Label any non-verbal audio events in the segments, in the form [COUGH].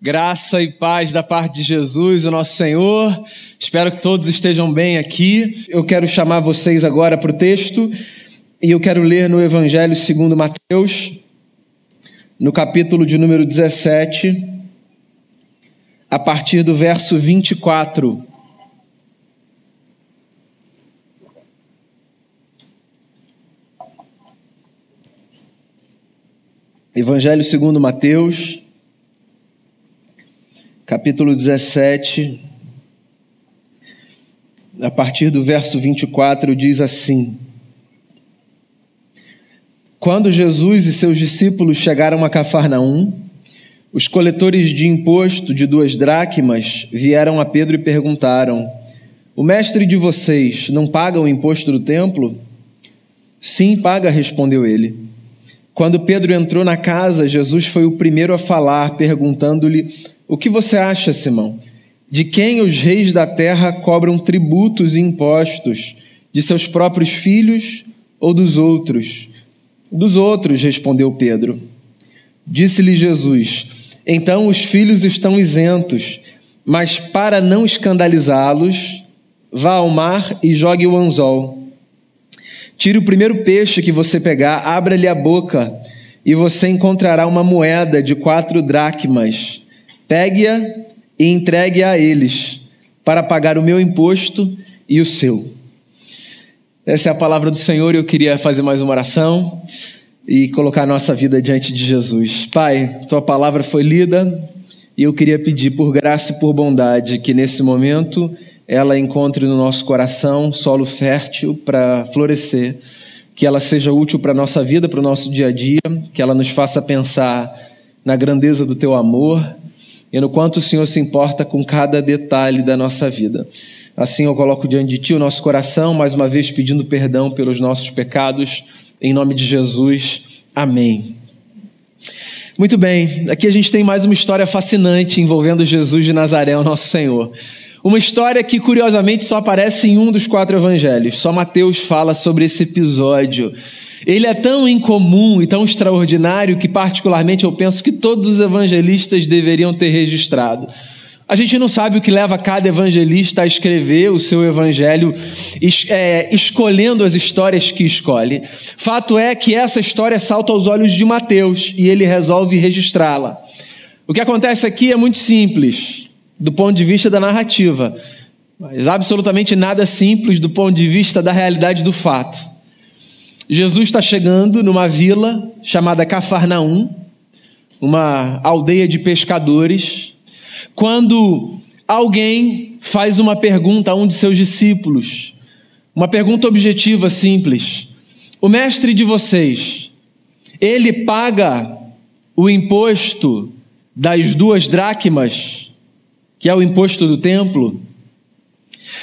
Graça e paz da parte de Jesus, o nosso Senhor. Espero que todos estejam bem aqui. Eu quero chamar vocês agora para o texto e eu quero ler no Evangelho segundo Mateus, no capítulo de número 17, a partir do verso 24. Evangelho segundo Mateus, capítulo 17, a partir do verso 24, diz assim: Quando Jesus e seus discípulos chegaram a Cafarnaum, os coletores de imposto de duas dracmas vieram a Pedro e perguntaram: O mestre de vocês não paga o imposto do templo? Sim, paga, respondeu ele. Quando Pedro entrou na casa, Jesus foi o primeiro a falar, perguntando-lhe o que você acha, Simão? De quem os reis da terra cobram tributos e impostos? De seus próprios filhos ou dos outros? Dos outros, respondeu Pedro. Disse-lhe Jesus: Então os filhos estão isentos, mas para não escandalizá-los, vá ao mar e jogue o anzol. Tire o primeiro peixe que você pegar, abra-lhe a boca, e você encontrará uma moeda de quatro dracmas. Pegue-a e entregue-a a eles, para pagar o meu imposto e o seu. Essa é a palavra do Senhor e eu queria fazer mais uma oração e colocar a nossa vida diante de Jesus. Pai, tua palavra foi lida e eu queria pedir por graça e por bondade que nesse momento ela encontre no nosso coração solo fértil para florescer, que ela seja útil para a nossa vida, para o nosso dia a dia, que ela nos faça pensar na grandeza do teu amor, e no quanto o Senhor se importa com cada detalhe da nossa vida. Assim eu coloco diante de Ti o nosso coração, mais uma vez pedindo perdão pelos nossos pecados, em nome de Jesus. Amém. Muito bem, aqui a gente tem mais uma história fascinante envolvendo Jesus de Nazaré, o nosso Senhor. Uma história que curiosamente só aparece em um dos quatro evangelhos. Só Mateus fala sobre esse episódio. Ele é tão incomum e tão extraordinário que, particularmente, eu penso que todos os evangelistas deveriam ter registrado. A gente não sabe o que leva cada evangelista a escrever o seu evangelho, é, escolhendo as histórias que escolhe. Fato é que essa história salta aos olhos de Mateus e ele resolve registrá-la. O que acontece aqui é muito simples, do ponto de vista da narrativa, mas absolutamente nada simples do ponto de vista da realidade do fato. Jesus está chegando numa vila chamada Cafarnaum, uma aldeia de pescadores, quando alguém faz uma pergunta a um de seus discípulos, uma pergunta objetiva, simples: O mestre de vocês, ele paga o imposto das duas dracmas, que é o imposto do templo?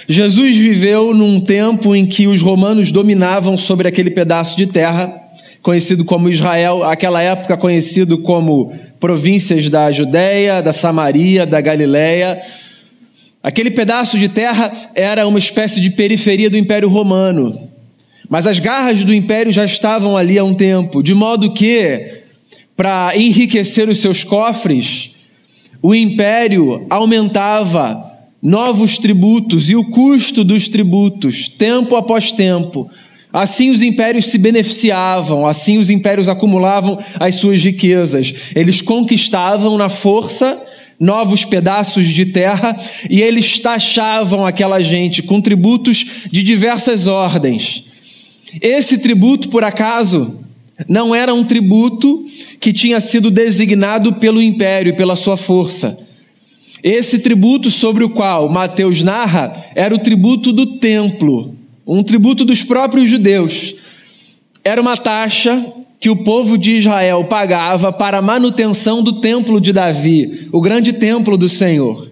Jesus viveu num tempo em que os romanos dominavam sobre aquele pedaço de terra, conhecido como Israel, aquela época conhecido como províncias da Judéia, da Samaria, da Galiléia. Aquele pedaço de terra era uma espécie de periferia do Império Romano. Mas as garras do império já estavam ali há um tempo, de modo que, para enriquecer os seus cofres, o império aumentava novos tributos e o custo dos tributos, tempo após tempo. Assim os impérios se beneficiavam, assim os impérios acumulavam as suas riquezas. Eles conquistavam na força novos pedaços de terra e eles taxavam aquela gente com tributos de diversas ordens. Esse tributo, por acaso, não era um tributo que tinha sido designado pelo império, pela sua força. Esse tributo sobre o qual Mateus narra era o tributo do templo, um tributo dos próprios judeus. Era uma taxa que o povo de Israel pagava para a manutenção do templo de Davi, o grande templo do Senhor.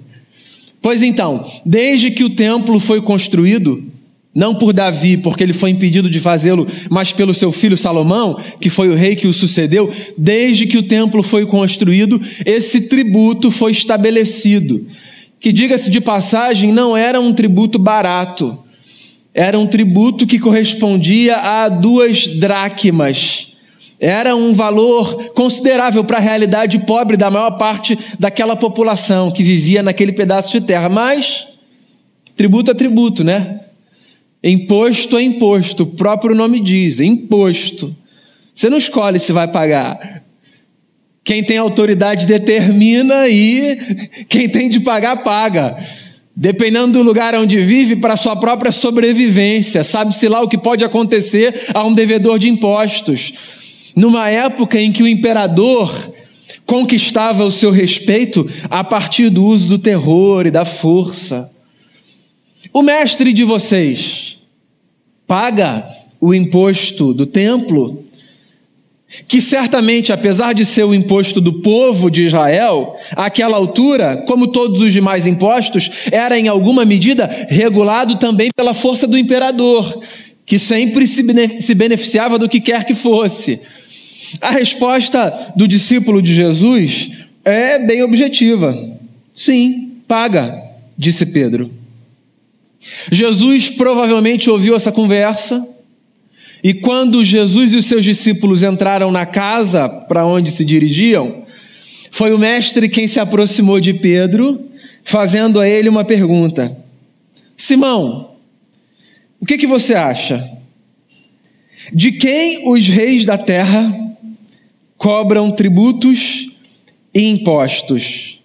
Pois então, desde que o templo foi construído, não por Davi, porque ele foi impedido de fazê-lo, mas pelo seu filho Salomão, que foi o rei que o sucedeu. Desde que o templo foi construído, esse tributo foi estabelecido. Que, diga-se de passagem, não era um tributo barato. Era um tributo que correspondia a duas dracmas. Era um valor considerável para a realidade pobre da maior parte daquela população que vivia naquele pedaço de terra. Mas, tributo é tributo, né? Imposto é imposto, o próprio nome diz, imposto. Você não escolhe se vai pagar. Quem tem autoridade determina e quem tem de pagar, paga. Dependendo do lugar onde vive, para sua própria sobrevivência. Sabe-se lá o que pode acontecer a um devedor de impostos. Numa época em que o imperador conquistava o seu respeito a partir do uso do terror e da força. O mestre de vocês paga o imposto do templo, que certamente, apesar de ser o imposto do povo de Israel, àquela altura, como todos os demais impostos, era em alguma medida regulado também pela força do imperador, que sempre se beneficiava do que quer que fosse. A resposta do discípulo de Jesus é bem objetiva. Sim, paga, disse Pedro. Jesus provavelmente ouviu essa conversa, e quando Jesus e os seus discípulos entraram na casa para onde se dirigiam, foi o mestre quem se aproximou de Pedro, fazendo a ele uma pergunta: Simão, o que, que você acha? De quem os reis da terra cobram tributos e impostos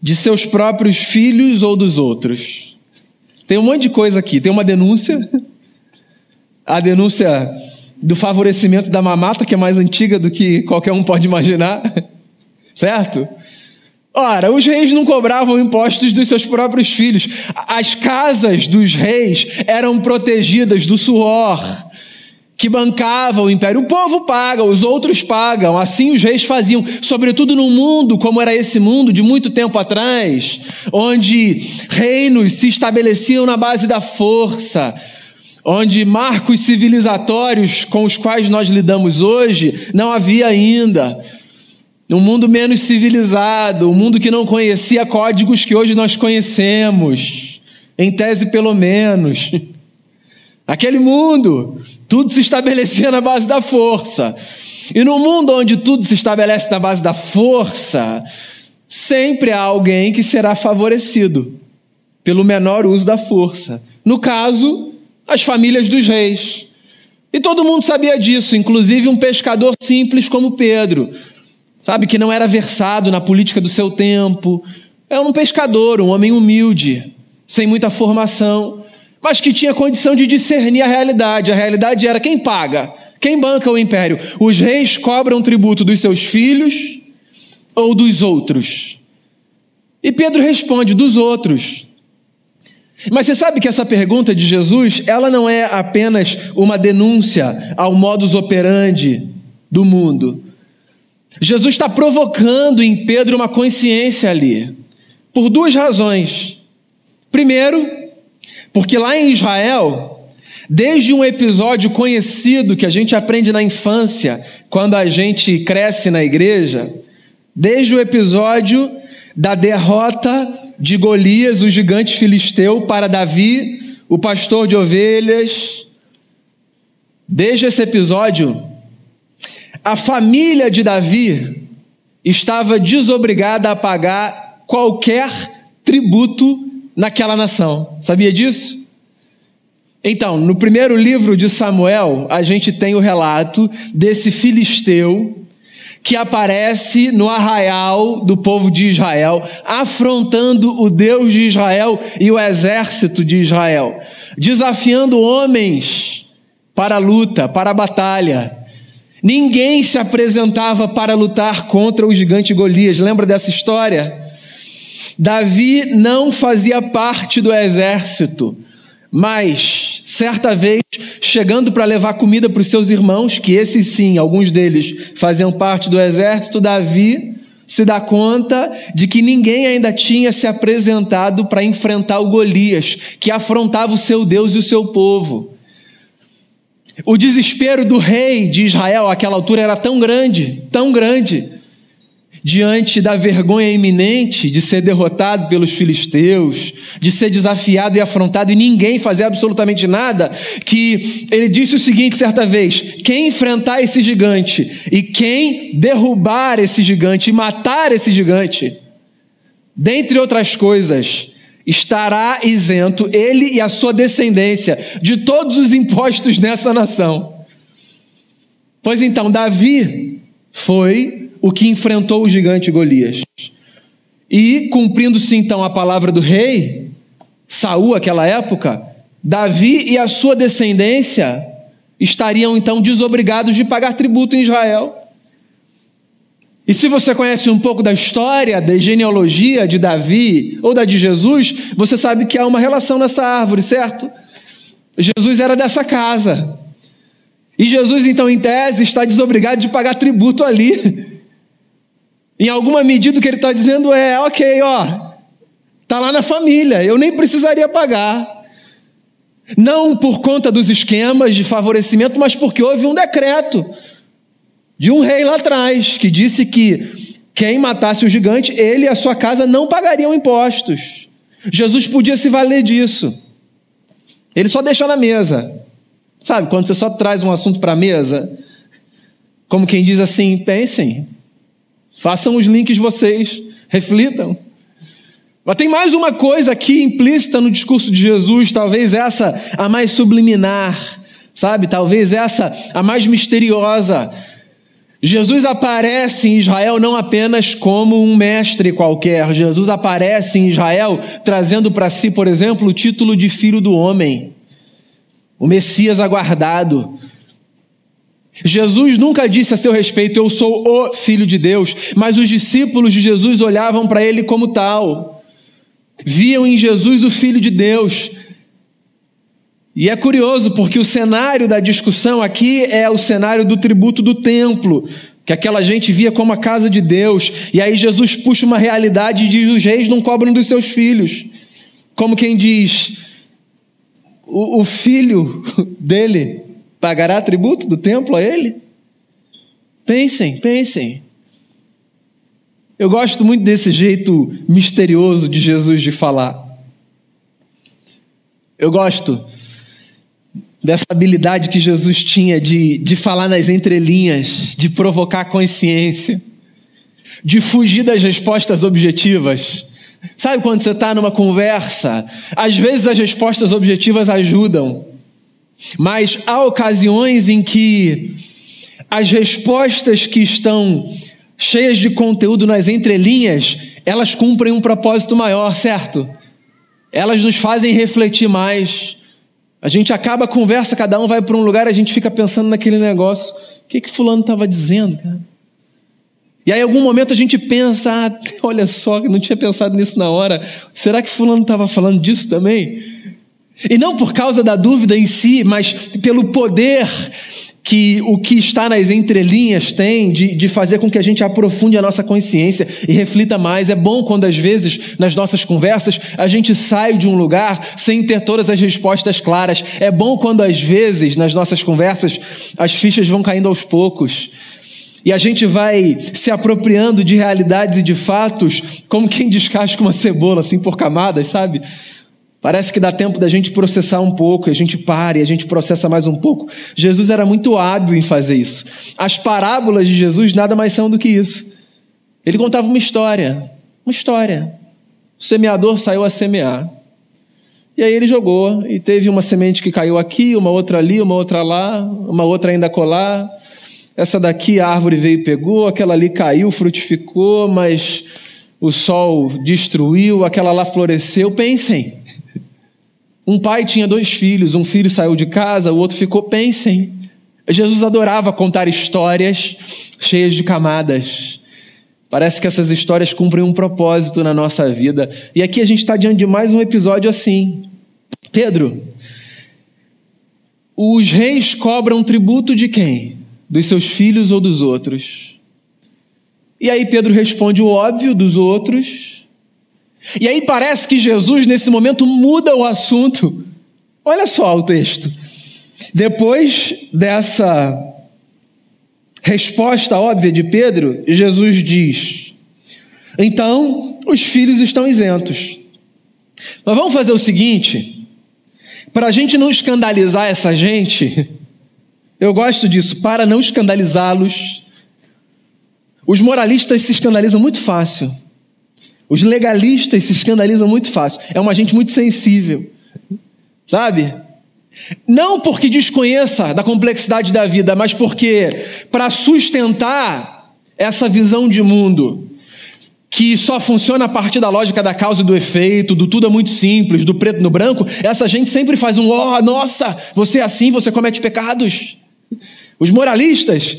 de seus próprios filhos ou dos outros. Tem um monte de coisa aqui. Tem uma denúncia, a denúncia do favorecimento da mamata, que é mais antiga do que qualquer um pode imaginar, [LAUGHS] certo? Ora, os reis não cobravam impostos dos seus próprios filhos. As casas dos reis eram protegidas do suor, que bancava o império. O povo paga, os outros pagam. Assim os reis faziam, sobretudo num mundo como era esse mundo de muito tempo atrás, onde reinos se estabeleciam na base da força, onde marcos civilizatórios com os quais nós lidamos hoje não havia ainda. Um mundo menos civilizado, um mundo que não conhecia códigos que hoje nós conhecemos, em tese pelo menos. [LAUGHS] Aquele mundo, tudo se estabelecia na base da força. E no mundo onde tudo se estabelece na base da força, sempre há alguém que será favorecido pelo menor uso da força. No caso, as famílias dos reis. E todo mundo sabia disso, inclusive um pescador simples como Pedro, sabe, que não era versado na política do seu tempo. Era um pescador, um homem humilde, sem muita formação mas que tinha condição de discernir a realidade. A realidade era quem paga, quem banca o império. Os reis cobram tributo dos seus filhos ou dos outros? E Pedro responde: dos outros. Mas você sabe que essa pergunta de Jesus, ela não é apenas uma denúncia ao modus operandi do mundo. Jesus está provocando em Pedro uma consciência ali, por duas razões. Primeiro, porque lá em Israel, desde um episódio conhecido que a gente aprende na infância, quando a gente cresce na igreja, desde o episódio da derrota de Golias, o gigante filisteu, para Davi, o pastor de ovelhas, desde esse episódio, a família de Davi estava desobrigada a pagar qualquer tributo naquela nação. Sabia disso? Então, no primeiro livro de Samuel, a gente tem o relato desse filisteu que aparece no arraial do povo de Israel, afrontando o Deus de Israel e o exército de Israel, desafiando homens para a luta, para a batalha. Ninguém se apresentava para lutar contra o gigante Golias. Lembra dessa história? Davi não fazia parte do exército, mas certa vez, chegando para levar comida para os seus irmãos, que esses sim, alguns deles faziam parte do exército, Davi se dá conta de que ninguém ainda tinha se apresentado para enfrentar o Golias, que afrontava o seu Deus e o seu povo. O desespero do rei de Israel àquela altura era tão grande, tão grande, diante da vergonha iminente de ser derrotado pelos filisteus, de ser desafiado e afrontado e ninguém fazer absolutamente nada, que ele disse o seguinte certa vez: quem enfrentar esse gigante e quem derrubar esse gigante e matar esse gigante, dentre outras coisas, estará isento ele e a sua descendência de todos os impostos nessa nação. Pois então, Davi foi o que enfrentou o gigante Golias. E, cumprindo-se então a palavra do rei, Saul, aquela época, Davi e a sua descendência estariam então desobrigados de pagar tributo em Israel. E se você conhece um pouco da história, da genealogia de Davi ou da de Jesus, você sabe que há uma relação nessa árvore, certo? Jesus era dessa casa. E Jesus, então, em tese, está desobrigado de pagar tributo ali. [LAUGHS] Em alguma medida, o que ele está dizendo é: ok, ó, está lá na família, eu nem precisaria pagar. Não por conta dos esquemas de favorecimento, mas porque houve um decreto de um rei lá atrás que disse que quem matasse o gigante, ele e a sua casa não pagariam impostos. Jesus podia se valer disso. Ele só deixou na mesa. Sabe, quando você só traz um assunto para a mesa, como quem diz assim: pensem, façam os links vocês, reflitam. Mas tem mais uma coisa aqui implícita no discurso de Jesus, talvez essa a mais subliminar, sabe? Talvez essa a mais misteriosa. Jesus aparece em Israel não apenas como um mestre qualquer, Jesus aparece em Israel trazendo para si, por exemplo, o título de filho do homem o Messias aguardado. Jesus nunca disse a seu respeito, eu sou o Filho de Deus, mas os discípulos de Jesus olhavam para ele como tal, viam em Jesus o Filho de Deus. E é curioso, porque o cenário da discussão aqui é o cenário do tributo do templo, que aquela gente via como a casa de Deus, e aí Jesus puxa uma realidade e diz: os reis não cobram dos seus filhos. Como quem diz, o, o filho [LAUGHS] dele pagará tributo do templo a ele? Pensem, pensem. Eu gosto muito desse jeito misterioso de Jesus de falar. Eu gosto dessa habilidade que Jesus tinha de, de falar nas entrelinhas, de provocar consciência, de fugir das respostas objetivas. Sabe quando você está numa conversa? Às vezes as respostas objetivas ajudam, mas há ocasiões em que as respostas que estão cheias de conteúdo nas entrelinhas, elas cumprem um propósito maior, certo? Elas nos fazem refletir mais. A gente acaba a conversa, cada um vai para um lugar, a gente fica pensando naquele negócio. O que que fulano estava dizendo, cara? E aí, em algum momento, a gente pensa: ah, olha só, não tinha pensado nisso na hora. Será que Fulano estava falando disso também? E não por causa da dúvida em si, mas pelo poder que o que está nas entrelinhas tem de, de fazer com que a gente aprofunde a nossa consciência e reflita mais. É bom quando, às vezes, nas nossas conversas, a gente sai de um lugar sem ter todas as respostas claras. É bom quando, às vezes, nas nossas conversas, as fichas vão caindo aos poucos. E a gente vai se apropriando de realidades e de fatos como quem descasca uma cebola, assim, por camadas, sabe? Parece que dá tempo da gente processar um pouco, a gente para e a gente processa mais um pouco. Jesus era muito hábil em fazer isso. As parábolas de Jesus nada mais são do que isso. Ele contava uma história, uma história. O semeador saiu a semear. E aí ele jogou, e teve uma semente que caiu aqui, uma outra ali, uma outra lá, uma outra ainda colar. Essa daqui a árvore veio e pegou, aquela ali caiu, frutificou, mas o sol destruiu, aquela lá floresceu. Pensem. Um pai tinha dois filhos, um filho saiu de casa, o outro ficou. Pensem. Jesus adorava contar histórias cheias de camadas. Parece que essas histórias cumprem um propósito na nossa vida. E aqui a gente está diante de mais um episódio assim. Pedro, os reis cobram tributo de quem? dos seus filhos ou dos outros? E aí Pedro responde o óbvio dos outros. E aí parece que Jesus, nesse momento, muda o assunto. Olha só o texto. Depois dessa resposta óbvia de Pedro, Jesus diz: Então, os filhos estão isentos. Mas vamos fazer o seguinte: para a gente não escandalizar essa gente, [LAUGHS] eu gosto disso, para não escandalizá-los. Os moralistas se escandalizam muito fácil. Os legalistas se escandalizam muito fácil. É uma gente muito sensível. Sabe? Não porque desconheça da complexidade da vida, mas porque, para sustentar essa visão de mundo, que só funciona a partir da lógica da causa e do efeito, do tudo é muito simples, do preto no branco, essa gente sempre faz um, oh, nossa, você é assim, você comete pecados. Os moralistas,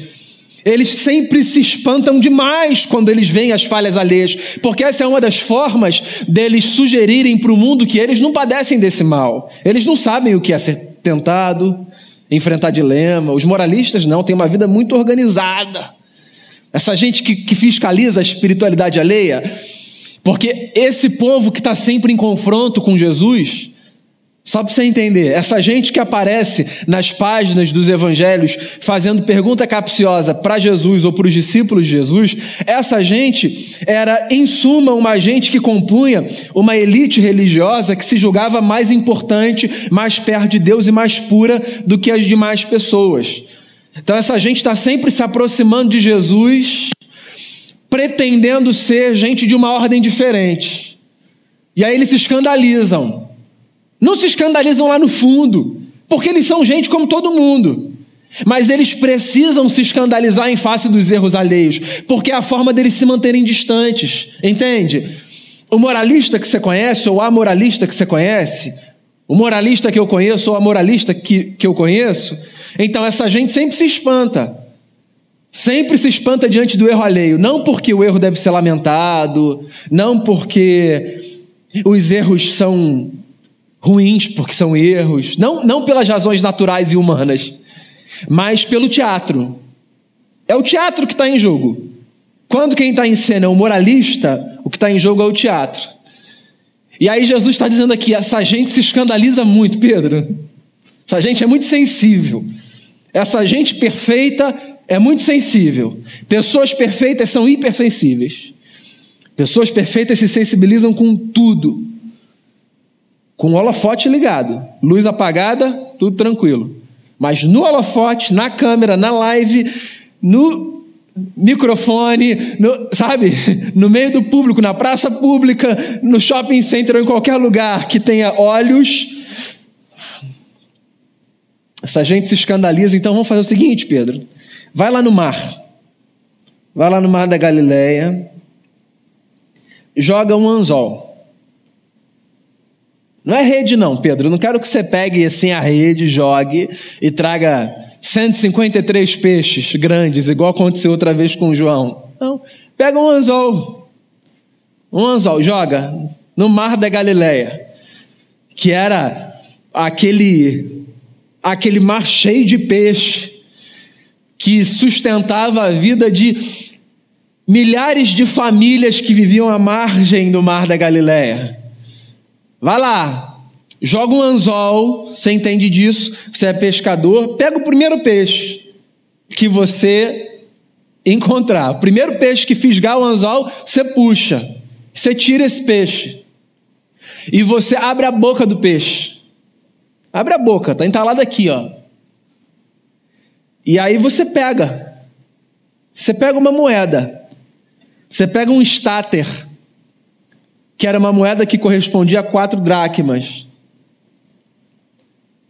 eles sempre se espantam demais quando eles veem as falhas alheias, porque essa é uma das formas deles sugerirem para o mundo que eles não padecem desse mal. Eles não sabem o que é ser tentado, enfrentar dilema. Os moralistas não, têm uma vida muito organizada. Essa gente que, que fiscaliza a espiritualidade alheia, porque esse povo que está sempre em confronto com Jesus, só para você entender, essa gente que aparece nas páginas dos evangelhos fazendo pergunta capciosa para Jesus ou para os discípulos de Jesus, essa gente era, em suma, uma gente que compunha uma elite religiosa que se julgava mais importante, mais perto de Deus e mais pura do que as demais pessoas. Então, essa gente está sempre se aproximando de Jesus, pretendendo ser gente de uma ordem diferente. E aí eles se escandalizam. Não se escandalizam lá no fundo, porque eles são gente como todo mundo. Mas eles precisam se escandalizar em face dos erros alheios, porque é a forma deles se manterem distantes, entende? O moralista que você conhece, ou a moralista que você conhece, o moralista que eu conheço, ou a moralista que, que eu conheço, então essa gente sempre se espanta. Sempre se espanta diante do erro alheio. Não porque o erro deve ser lamentado, não porque os erros são ruins porque são erros, não, não pelas razões naturais e humanas, mas pelo teatro. É o teatro que está em jogo. Quando quem está em cena é o moralista, o que está em jogo é o teatro. E aí Jesus está dizendo aqui: essa gente se escandaliza muito, Pedro. Essa gente é muito sensível. Essa gente perfeita é muito sensível. Pessoas perfeitas são hipersensíveis. Pessoas perfeitas se sensibilizam com tudo com o holofote ligado, luz apagada, tudo tranquilo. Mas no holofote, na câmera, na live, no microfone, no, sabe, [LAUGHS] no meio do público, na praça pública, no shopping center ou em qualquer lugar que tenha olhos, essa gente se escandaliza. Então vamos fazer o seguinte, Pedro: vai lá no mar, vai lá no mar da Galileia, joga um anzol. Não é rede, não, Pedro. Não quero que você pegue assim a rede, jogue e traga 153 peixes grandes, igual aconteceu outra vez com o João. Não. Pega um anzol. Um anzol, joga no mar da Galileia, que era aquele aquele mar cheio de peixe que sustentava a vida de milhares de famílias que viviam à margem do mar da Galileia. Vai lá, joga um anzol, você entende disso, você é pescador, pega o primeiro peixe que você encontrar. O primeiro peixe que fisgar o anzol, você puxa. Você tira esse peixe. E você abre a boca do peixe. Abre a boca, está entalado aqui, ó. E aí você pega. Você pega uma moeda. Você pega um estáter que era uma moeda que correspondia a quatro dracmas,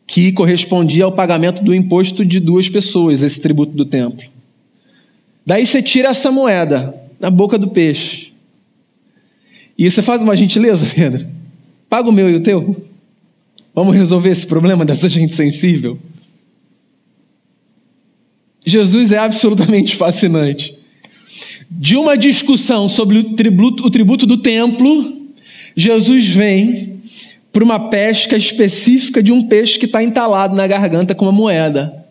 que correspondia ao pagamento do imposto de duas pessoas, esse tributo do templo. Daí você tira essa moeda na boca do peixe. E você faz uma gentileza, [LAUGHS] Pedro? Paga o meu e o teu? Vamos resolver esse problema dessa gente sensível? Jesus é absolutamente fascinante. De uma discussão sobre o tributo, o tributo do templo, Jesus vem para uma pesca específica de um peixe que está entalado na garganta com uma moeda,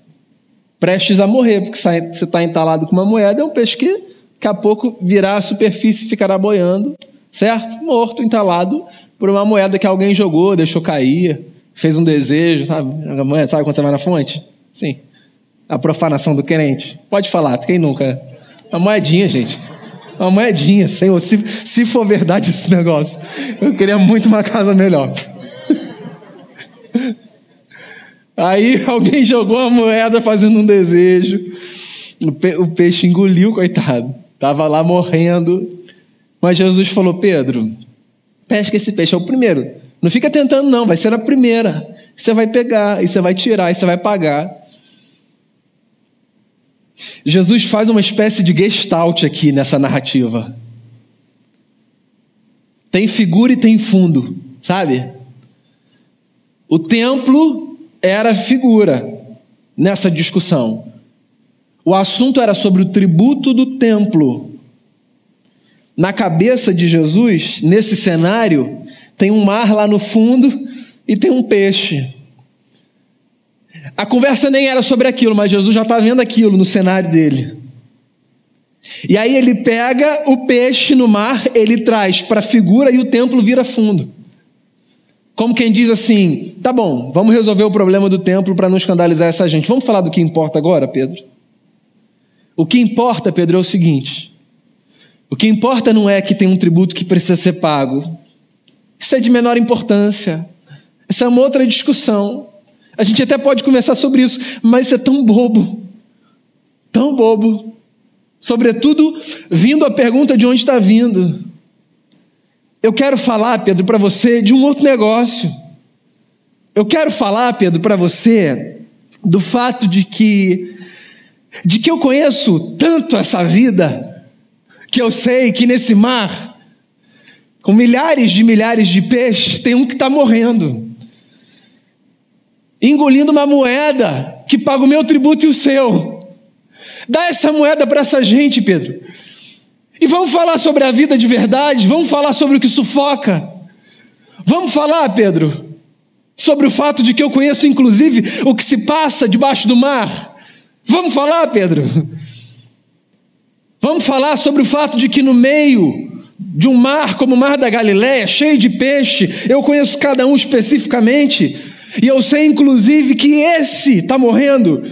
prestes a morrer, porque se está entalado com uma moeda, é um peixe que daqui a pouco virá à superfície e ficará boiando, certo? Morto, entalado por uma moeda que alguém jogou, deixou cair, fez um desejo, sabe? Sabe quando você vai na fonte? Sim. A profanação do crente. Pode falar, quem nunca? A moedinha, gente. Uma moedinha, Senhor. Se, se for verdade esse negócio, eu queria muito uma casa melhor. [LAUGHS] Aí alguém jogou a moeda fazendo um desejo. O, pe o peixe engoliu, coitado. Estava lá morrendo. Mas Jesus falou: Pedro, pesca esse peixe. É o primeiro. Não fica tentando, não. Vai ser a primeira. Você vai pegar, e você vai tirar, e você vai pagar. Jesus faz uma espécie de gestalt aqui nessa narrativa. Tem figura e tem fundo, sabe? O templo era figura nessa discussão. O assunto era sobre o tributo do templo. Na cabeça de Jesus, nesse cenário, tem um mar lá no fundo e tem um peixe. A conversa nem era sobre aquilo, mas Jesus já está vendo aquilo no cenário dele. E aí ele pega o peixe no mar, ele traz para a figura e o templo vira fundo. Como quem diz assim: tá bom, vamos resolver o problema do templo para não escandalizar essa gente. Vamos falar do que importa agora, Pedro? O que importa, Pedro, é o seguinte: o que importa não é que tem um tributo que precisa ser pago. Isso é de menor importância. Essa é uma outra discussão. A gente até pode conversar sobre isso, mas é tão bobo. Tão bobo. Sobretudo, vindo a pergunta de onde está vindo. Eu quero falar, Pedro, para você de um outro negócio. Eu quero falar, Pedro, para você do fato de que de que eu conheço tanto essa vida que eu sei que nesse mar com milhares de milhares de peixes tem um que está morrendo engolindo uma moeda que paga o meu tributo e o seu. Dá essa moeda para essa gente, Pedro. E vamos falar sobre a vida de verdade, vamos falar sobre o que sufoca. Vamos falar, Pedro, sobre o fato de que eu conheço inclusive o que se passa debaixo do mar. Vamos falar, Pedro. Vamos falar sobre o fato de que no meio de um mar como o Mar da Galileia, cheio de peixe, eu conheço cada um especificamente. E eu sei, inclusive, que esse está morrendo.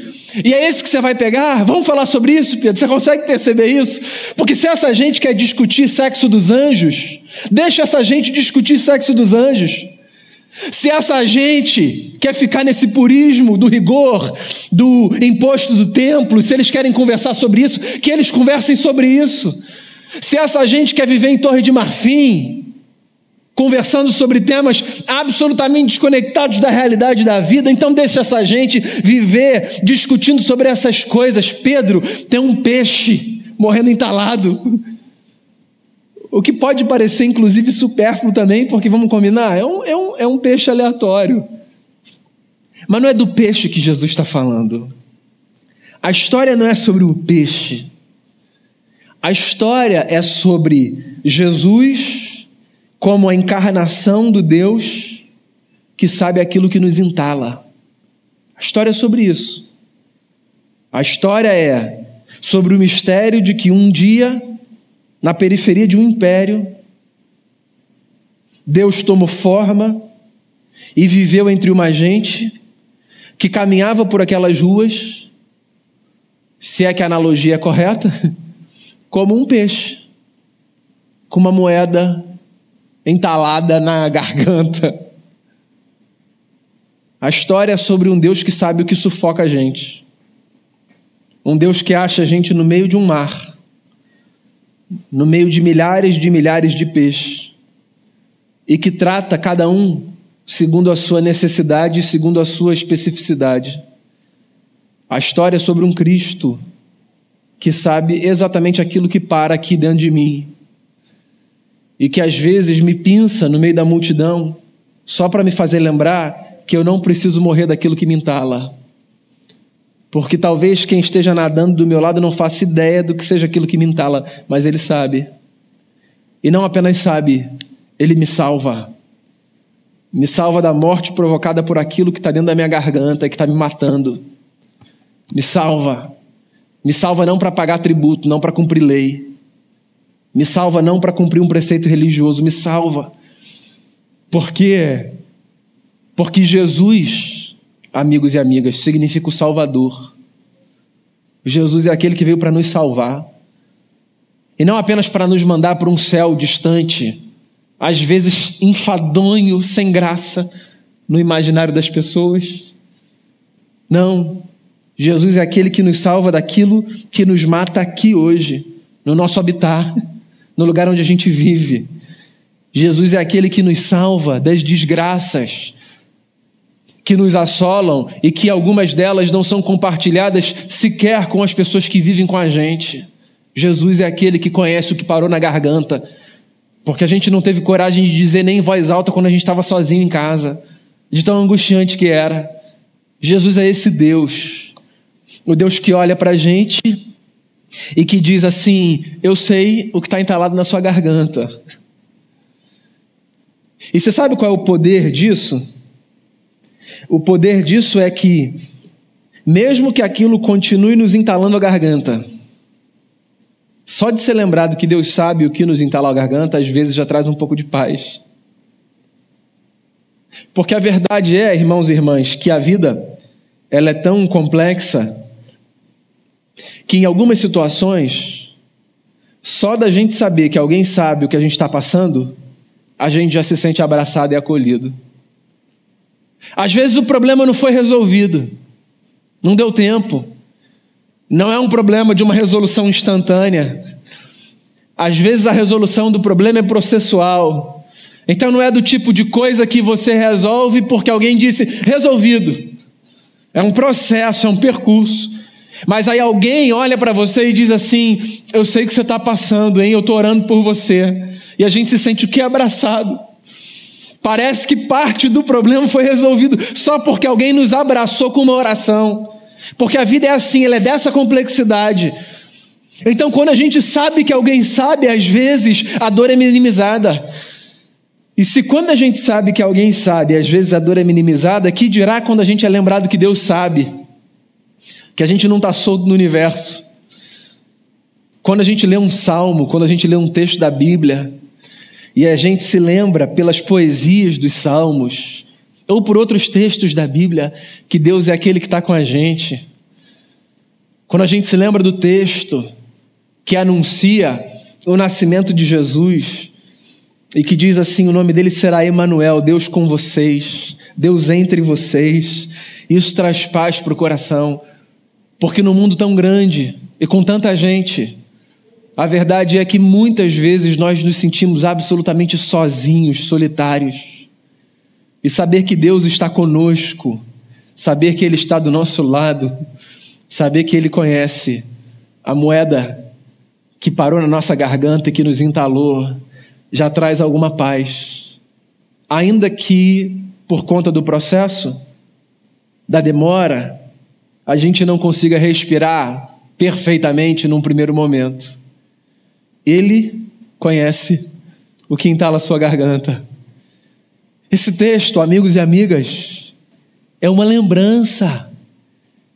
E é esse que você vai pegar? Vamos falar sobre isso, Pedro? Você consegue perceber isso? Porque se essa gente quer discutir sexo dos anjos, deixa essa gente discutir sexo dos anjos. Se essa gente quer ficar nesse purismo do rigor, do imposto do templo, se eles querem conversar sobre isso, que eles conversem sobre isso. Se essa gente quer viver em Torre de Marfim, conversando sobre temas absolutamente desconectados da realidade da vida, então deixa essa gente viver discutindo sobre essas coisas. Pedro tem um peixe morrendo entalado. O que pode parecer, inclusive, supérfluo também, porque vamos combinar, é um, é um, é um peixe aleatório. Mas não é do peixe que Jesus está falando. A história não é sobre o peixe. A história é sobre Jesus como a encarnação do Deus que sabe aquilo que nos entala. A história é sobre isso. A história é sobre o mistério de que um dia, na periferia de um império, Deus tomou forma e viveu entre uma gente que caminhava por aquelas ruas, se é que a analogia é correta, [LAUGHS] como um peixe, com uma moeda entalada na garganta. A história é sobre um Deus que sabe o que sufoca a gente. Um Deus que acha a gente no meio de um mar, no meio de milhares de milhares de peixes, e que trata cada um segundo a sua necessidade e segundo a sua especificidade. A história é sobre um Cristo que sabe exatamente aquilo que para aqui dentro de mim e que às vezes me pinça no meio da multidão, só para me fazer lembrar que eu não preciso morrer daquilo que me entala. Porque talvez quem esteja nadando do meu lado não faça ideia do que seja aquilo que me entala, mas ele sabe. E não apenas sabe, ele me salva. Me salva da morte provocada por aquilo que está dentro da minha garganta, que está me matando. Me salva. Me salva não para pagar tributo, não para cumprir lei me salva não para cumprir um preceito religioso, me salva. Por quê? Porque Jesus, amigos e amigas, significa o Salvador. Jesus é aquele que veio para nos salvar. e não apenas para nos mandar para um céu distante, às vezes enfadonho, sem graça no imaginário das pessoas. Não, Jesus é aquele que nos salva daquilo que nos mata aqui hoje, no nosso habitat, no lugar onde a gente vive. Jesus é aquele que nos salva das desgraças que nos assolam e que algumas delas não são compartilhadas sequer com as pessoas que vivem com a gente. Jesus é aquele que conhece o que parou na garganta, porque a gente não teve coragem de dizer nem em voz alta quando a gente estava sozinho em casa, de tão angustiante que era. Jesus é esse Deus, o Deus que olha para a gente e que diz assim: Eu sei o que está entalado na sua garganta. E você sabe qual é o poder disso? O poder disso é que, mesmo que aquilo continue nos entalando a garganta, só de ser lembrado que Deus sabe o que nos entala a garganta, às vezes já traz um pouco de paz. Porque a verdade é, irmãos e irmãs, que a vida ela é tão complexa que em algumas situações, só da gente saber que alguém sabe o que a gente está passando, a gente já se sente abraçado e acolhido. Às vezes o problema não foi resolvido, não deu tempo, não é um problema de uma resolução instantânea. Às vezes a resolução do problema é processual. Então não é do tipo de coisa que você resolve porque alguém disse resolvido. É um processo, é um percurso. Mas aí alguém olha para você e diz assim: Eu sei que você está passando, hein? Eu estou orando por você. E a gente se sente o que? Abraçado. Parece que parte do problema foi resolvido só porque alguém nos abraçou com uma oração. Porque a vida é assim, ela é dessa complexidade. Então, quando a gente sabe que alguém sabe, às vezes a dor é minimizada. E se quando a gente sabe que alguém sabe, às vezes a dor é minimizada, que dirá quando a gente é lembrado que Deus sabe? Que a gente não está solto no universo. Quando a gente lê um salmo, quando a gente lê um texto da Bíblia, e a gente se lembra pelas poesias dos salmos, ou por outros textos da Bíblia, que Deus é aquele que está com a gente. Quando a gente se lembra do texto que anuncia o nascimento de Jesus e que diz assim: o nome dele será Emanuel, Deus com vocês, Deus entre vocês. Isso traz paz para o coração, porque no mundo tão grande e com tanta gente, a verdade é que muitas vezes nós nos sentimos absolutamente sozinhos, solitários. E saber que Deus está conosco, saber que Ele está do nosso lado, saber que Ele conhece a moeda que parou na nossa garganta e que nos entalou, já traz alguma paz. Ainda que, por conta do processo, da demora, a gente não consiga respirar perfeitamente num primeiro momento. Ele conhece o que entala sua garganta. Esse texto, amigos e amigas, é uma lembrança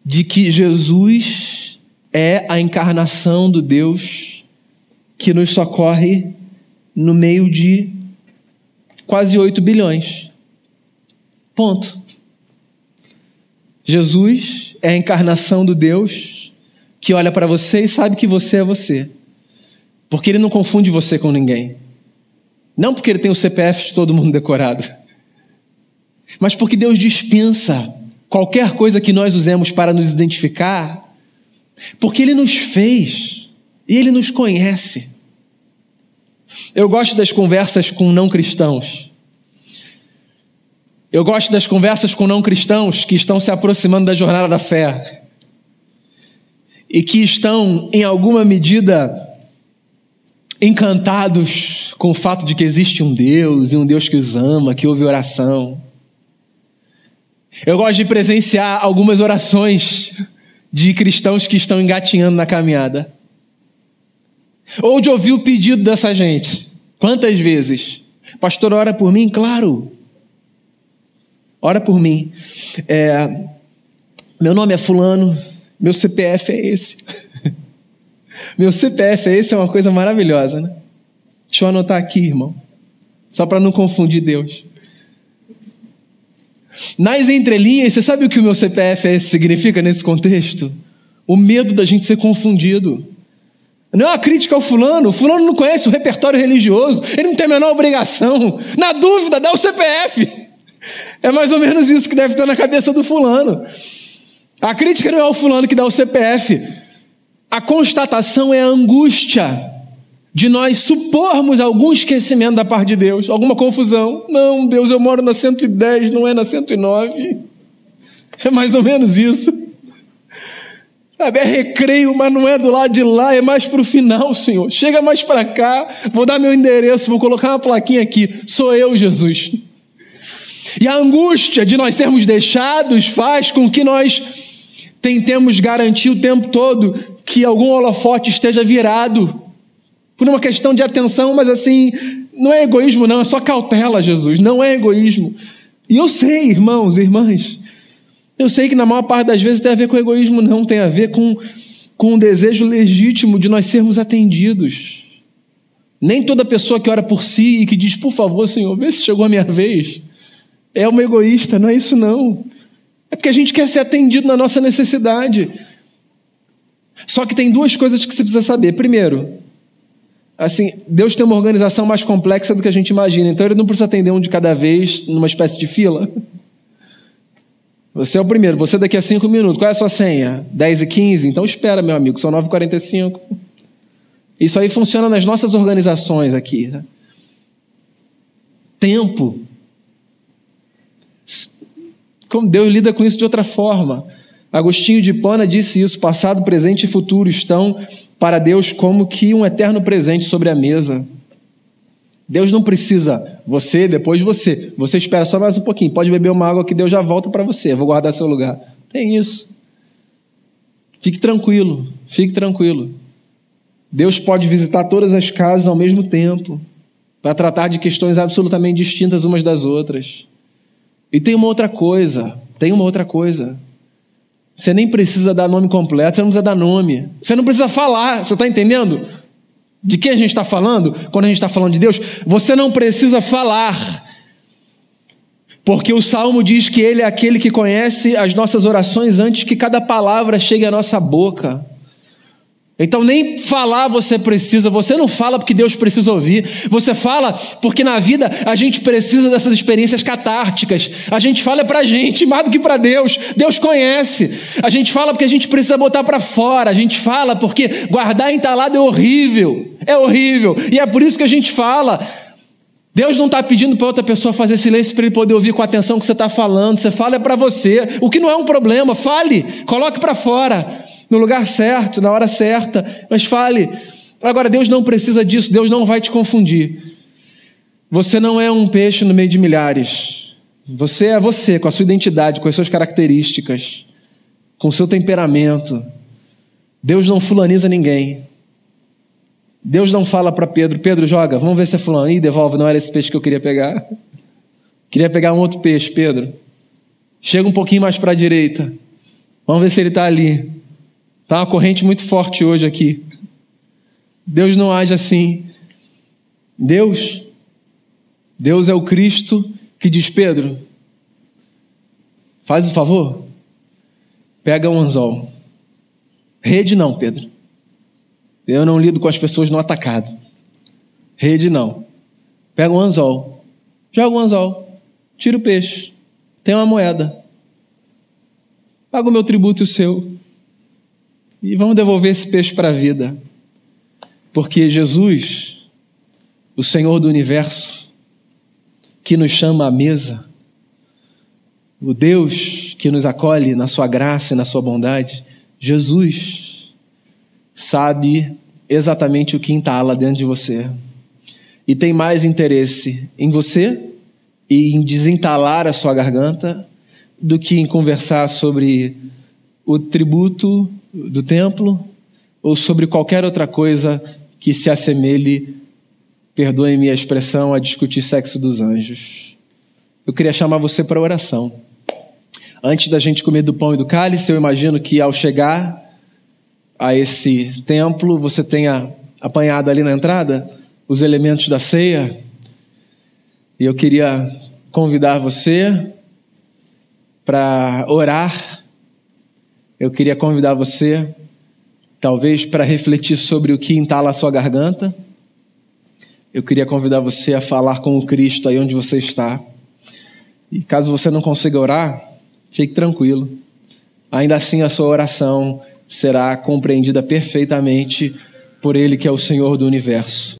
de que Jesus é a encarnação do Deus que nos socorre no meio de quase 8 bilhões. Ponto. Jesus é a encarnação do Deus que olha para você e sabe que você é você. Porque ele não confunde você com ninguém. Não porque ele tem o CPF de todo mundo decorado. [LAUGHS] Mas porque Deus dispensa qualquer coisa que nós usemos para nos identificar. Porque ele nos fez e ele nos conhece. Eu gosto das conversas com não cristãos. Eu gosto das conversas com não cristãos que estão se aproximando da jornada da fé e que estão, em alguma medida, encantados com o fato de que existe um Deus e um Deus que os ama, que ouve oração. Eu gosto de presenciar algumas orações de cristãos que estão engatinhando na caminhada. Ou de ouvir o pedido dessa gente. Quantas vezes? Pastor, ora por mim? Claro. Ora por mim. É, meu nome é Fulano, meu CPF é esse. [LAUGHS] Meu CPF é esse, é uma coisa maravilhosa, né? Deixa eu anotar aqui, irmão. Só para não confundir Deus. Nas entrelinhas, você sabe o que o meu CPF é esse significa nesse contexto? O medo da gente ser confundido. Não é uma crítica ao fulano. O fulano não conhece o repertório religioso. Ele não tem a menor obrigação. Na dúvida, dá o CPF. É mais ou menos isso que deve estar na cabeça do fulano. A crítica não é ao fulano que dá o CPF. A constatação é a angústia de nós supormos algum esquecimento da parte de Deus, alguma confusão. Não, Deus, eu moro na 110, não é na 109. É mais ou menos isso. É recreio, mas não é do lado de lá, é mais para o final, Senhor. Chega mais para cá, vou dar meu endereço, vou colocar uma plaquinha aqui. Sou eu, Jesus. E a angústia de nós sermos deixados faz com que nós tentemos garantir o tempo todo que algum holofote esteja virado por uma questão de atenção, mas assim, não é egoísmo, não, é só cautela, Jesus, não é egoísmo. E eu sei, irmãos e irmãs, eu sei que na maior parte das vezes tem a ver com egoísmo, não, tem a ver com, com um desejo legítimo de nós sermos atendidos. Nem toda pessoa que ora por si e que diz, por favor, Senhor, vê se chegou a minha vez, é uma egoísta, não é isso não. É porque a gente quer ser atendido na nossa necessidade. Só que tem duas coisas que você precisa saber. Primeiro, Assim, Deus tem uma organização mais complexa do que a gente imagina, então ele não precisa atender um de cada vez numa espécie de fila. Você é o primeiro, você daqui a cinco minutos, qual é a sua senha? 10 e 15? Então espera, meu amigo, são 9h45. Isso aí funciona nas nossas organizações aqui. Né? Tempo. Como Deus lida com isso de outra forma. Agostinho de Hipona disse isso: passado, presente e futuro estão para Deus como que um eterno presente sobre a mesa. Deus não precisa você, depois você. Você espera só mais um pouquinho. Pode beber uma água que Deus já volta para você. Vou guardar seu lugar. Tem isso. Fique tranquilo, fique tranquilo. Deus pode visitar todas as casas ao mesmo tempo, para tratar de questões absolutamente distintas umas das outras. E tem uma outra coisa, tem uma outra coisa. Você nem precisa dar nome completo, você não precisa dar nome. Você não precisa falar, você está entendendo? De quem a gente está falando? Quando a gente está falando de Deus, você não precisa falar. Porque o salmo diz que Ele é aquele que conhece as nossas orações antes que cada palavra chegue à nossa boca. Então, nem falar você precisa, você não fala porque Deus precisa ouvir, você fala porque na vida a gente precisa dessas experiências catárticas. A gente fala para a gente, mais do que para Deus, Deus conhece. A gente fala porque a gente precisa botar para fora, a gente fala porque guardar entalado é horrível, é horrível, e é por isso que a gente fala. Deus não está pedindo para outra pessoa fazer silêncio para ele poder ouvir com atenção que você está falando, você fala é para você, o que não é um problema, fale, coloque para fora no lugar certo, na hora certa, mas fale. Agora, Deus não precisa disso, Deus não vai te confundir. Você não é um peixe no meio de milhares. Você é você, com a sua identidade, com as suas características, com o seu temperamento. Deus não fulaniza ninguém. Deus não fala para Pedro: Pedro, joga, vamos ver se é fulano. Ih, devolve, não era esse peixe que eu queria pegar. [LAUGHS] Queria pegar um outro peixe, Pedro. Chega um pouquinho mais para a direita. Vamos ver se ele está ali. Está uma corrente muito forte hoje aqui. Deus não age assim. Deus, Deus é o Cristo que diz: Pedro, faz o favor, pega um anzol. Rede não, Pedro. Eu não lido com as pessoas no atacado. Rede não. Pega um anzol, joga um anzol, tira o peixe, tem uma moeda. Paga o meu tributo e o seu. E vamos devolver esse peixe para a vida. Porque Jesus, o Senhor do universo, que nos chama à mesa, o Deus que nos acolhe na sua graça e na sua bondade, Jesus sabe exatamente o que entala dentro de você. E tem mais interesse em você e em desentalar a sua garganta do que em conversar sobre o tributo do templo ou sobre qualquer outra coisa que se assemelhe, perdoe-me a expressão, a discutir sexo dos anjos. Eu queria chamar você para oração. Antes da gente comer do pão e do cálice, eu imagino que ao chegar a esse templo, você tenha apanhado ali na entrada os elementos da ceia. E eu queria convidar você para orar eu queria convidar você talvez para refletir sobre o que entala a sua garganta, eu queria convidar você a falar com o Cristo aí onde você está. E caso você não consiga orar, fique tranquilo. Ainda assim, a sua oração será compreendida perfeitamente por Ele que é o Senhor do universo.